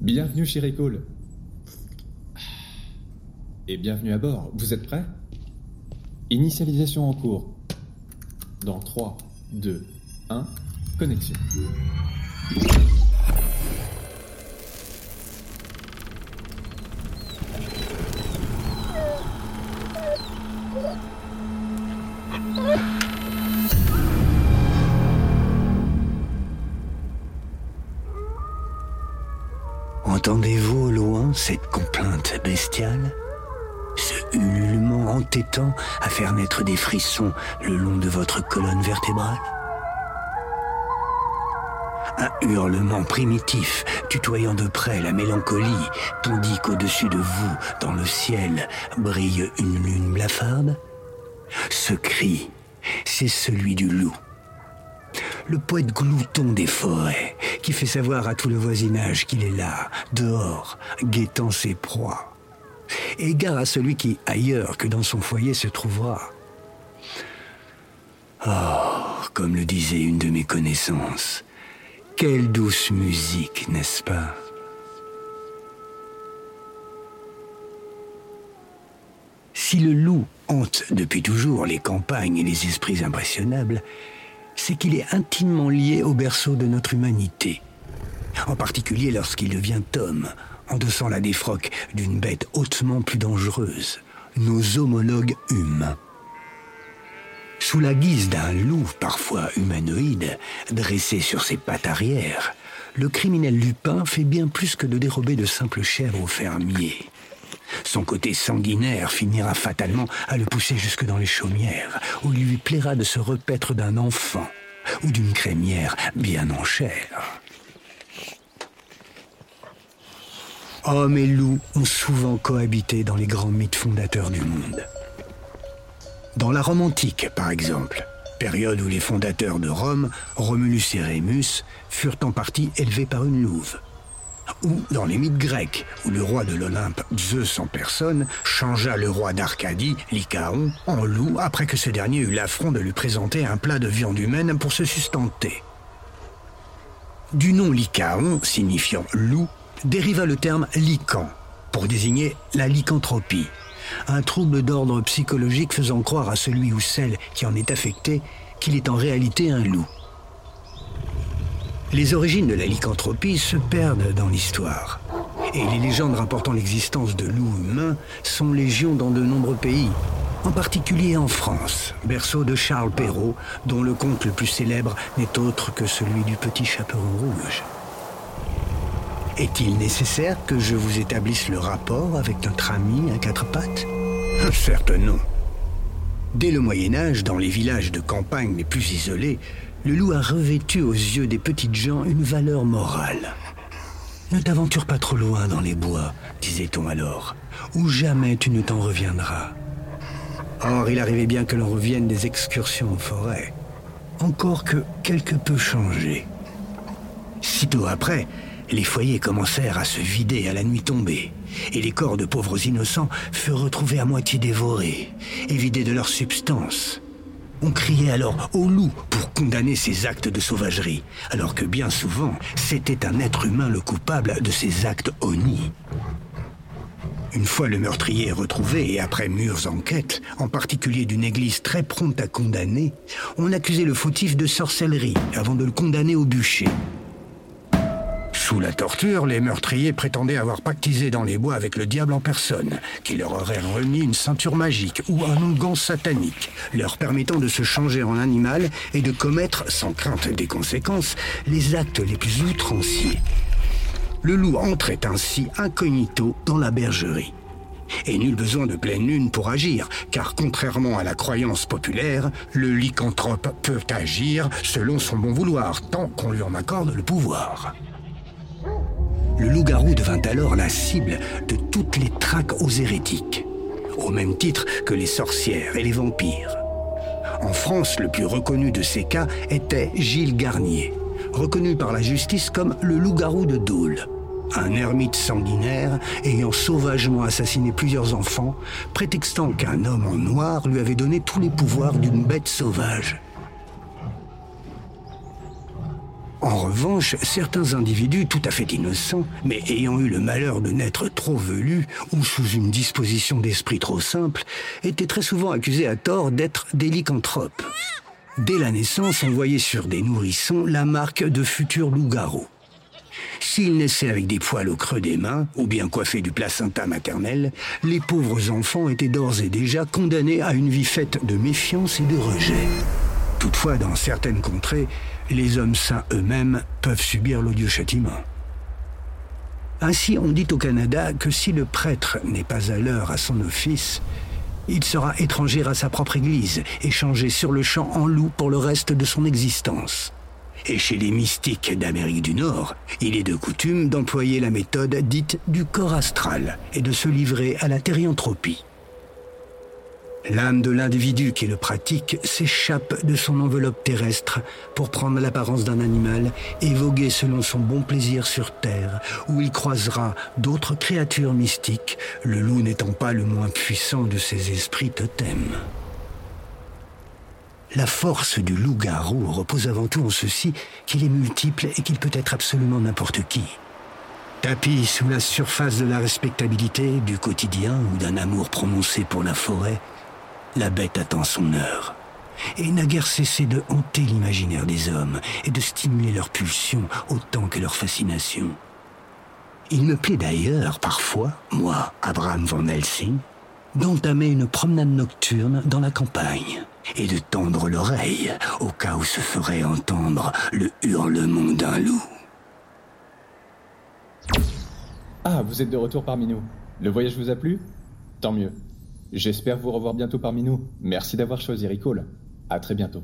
Bienvenue chez Recall. Et bienvenue à bord. Vous êtes prêts? Initialisation en cours. Dans 3, 2, 1, connexion. Entendez-vous au loin cette complainte bestiale? Ce ululement entêtant à faire naître des frissons le long de votre colonne vertébrale? Un hurlement primitif, tutoyant de près la mélancolie, tandis qu'au-dessus de vous, dans le ciel, brille une lune blafarde? Ce cri, c'est celui du loup. Le poète glouton des forêts, qui fait savoir à tout le voisinage qu'il est là, dehors, guettant ses proies. Égard à celui qui, ailleurs que dans son foyer, se trouvera. Oh, comme le disait une de mes connaissances, quelle douce musique, n'est-ce pas? Si le loup hante depuis toujours les campagnes et les esprits impressionnables, c'est qu'il est intimement lié au berceau de notre humanité. En particulier lorsqu'il devient homme, endossant la défroque d'une bête hautement plus dangereuse, nos homologues humains. Sous la guise d'un loup, parfois humanoïde, dressé sur ses pattes arrière, le criminel Lupin fait bien plus que de dérober de simples chèvres aux fermiers. Son côté sanguinaire finira fatalement à le pousser jusque dans les chaumières, où il lui plaira de se repaître d'un enfant ou d'une crémière bien en chair. Hommes et loups ont souvent cohabité dans les grands mythes fondateurs du monde. Dans la Rome antique, par exemple, période où les fondateurs de Rome, Romulus et Rémus, furent en partie élevés par une louve ou dans les mythes grecs, où le roi de l'Olympe, Zeus en personne, changea le roi d'Arcadie, Lycaon, en loup après que ce dernier eut l'affront de lui présenter un plat de viande humaine pour se sustenter. Du nom Lycaon, signifiant loup, dériva le terme lycan, pour désigner la lycanthropie, un trouble d'ordre psychologique faisant croire à celui ou celle qui en est affecté qu'il est en réalité un loup. Les origines de la lycanthropie se perdent dans l'histoire. Et les légendes rapportant l'existence de loups humains sont légion dans de nombreux pays, en particulier en France, berceau de Charles Perrault, dont le conte le plus célèbre n'est autre que celui du petit chaperon rouge. Est-il nécessaire que je vous établisse le rapport avec notre ami à quatre pattes? Certes non. Dès le Moyen Âge, dans les villages de campagne les plus isolés, le loup a revêtu aux yeux des petites gens une valeur morale. Ne t'aventure pas trop loin dans les bois, disait-on alors, ou jamais tu ne t'en reviendras. Or, il arrivait bien que l'on revienne des excursions en forêt, encore que quelque peu changé. Sitôt après, les foyers commencèrent à se vider à la nuit tombée, et les corps de pauvres innocents furent retrouvés à moitié dévorés et vidés de leur substance. On criait alors au loup pour condamner ces actes de sauvagerie, alors que bien souvent, c'était un être humain le coupable de ces actes honnis. Une fois le meurtrier retrouvé et après mûres enquêtes, en particulier d'une église très prompte à condamner, on accusait le fautif de sorcellerie avant de le condamner au bûcher. Sous la torture, les meurtriers prétendaient avoir pactisé dans les bois avec le diable en personne, qui leur aurait remis une ceinture magique ou un onguent satanique, leur permettant de se changer en animal et de commettre, sans crainte des conséquences, les actes les plus outranciers. Le loup entrait ainsi incognito dans la bergerie. Et nul besoin de pleine lune pour agir, car contrairement à la croyance populaire, le lycanthrope peut agir selon son bon vouloir, tant qu'on lui en accorde le pouvoir. Le loup-garou devint alors la cible de toutes les traques aux hérétiques, au même titre que les sorcières et les vampires. En France, le plus reconnu de ces cas était Gilles Garnier, reconnu par la justice comme le loup-garou de Dole, un ermite sanguinaire ayant sauvagement assassiné plusieurs enfants, prétextant qu'un homme en noir lui avait donné tous les pouvoirs d'une bête sauvage. En revanche, certains individus tout à fait innocents, mais ayant eu le malheur de naître trop velus ou sous une disposition d'esprit trop simple, étaient très souvent accusés à tort d'être des lycanthropes. Dès la naissance, on voyait sur des nourrissons la marque de futurs loups-garous. S'ils naissaient avec des poils au creux des mains, ou bien coiffés du placenta maternel, les pauvres enfants étaient d'ores et déjà condamnés à une vie faite de méfiance et de rejet. Toutefois, dans certaines contrées, les hommes saints eux-mêmes peuvent subir l'odieux châtiment. Ainsi, on dit au Canada que si le prêtre n'est pas à l'heure à son office, il sera étranger à sa propre Église et changé sur le champ en loup pour le reste de son existence. Et chez les mystiques d'Amérique du Nord, il est de coutume d'employer la méthode dite du corps astral et de se livrer à la thérianthropie. L'âme de l'individu qui le pratique s'échappe de son enveloppe terrestre pour prendre l'apparence d'un animal et voguer selon son bon plaisir sur Terre, où il croisera d'autres créatures mystiques, le loup n'étant pas le moins puissant de ces esprits totems. La force du loup-garou repose avant tout en ceci qu'il est multiple et qu'il peut être absolument n'importe qui. Tapis sous la surface de la respectabilité, du quotidien ou d'un amour prononcé pour la forêt, la bête attend son heure et n'a guère cessé de hanter l'imaginaire des hommes et de stimuler leurs pulsions autant que leur fascination. Il me plaît d'ailleurs parfois, moi, Abraham Van Helsing, d'entamer une promenade nocturne dans la campagne et de tendre l'oreille au cas où se ferait entendre le hurlement d'un loup. Ah, vous êtes de retour parmi nous. Le voyage vous a plu? Tant mieux. J'espère vous revoir bientôt parmi nous. Merci d'avoir choisi Recall. À très bientôt.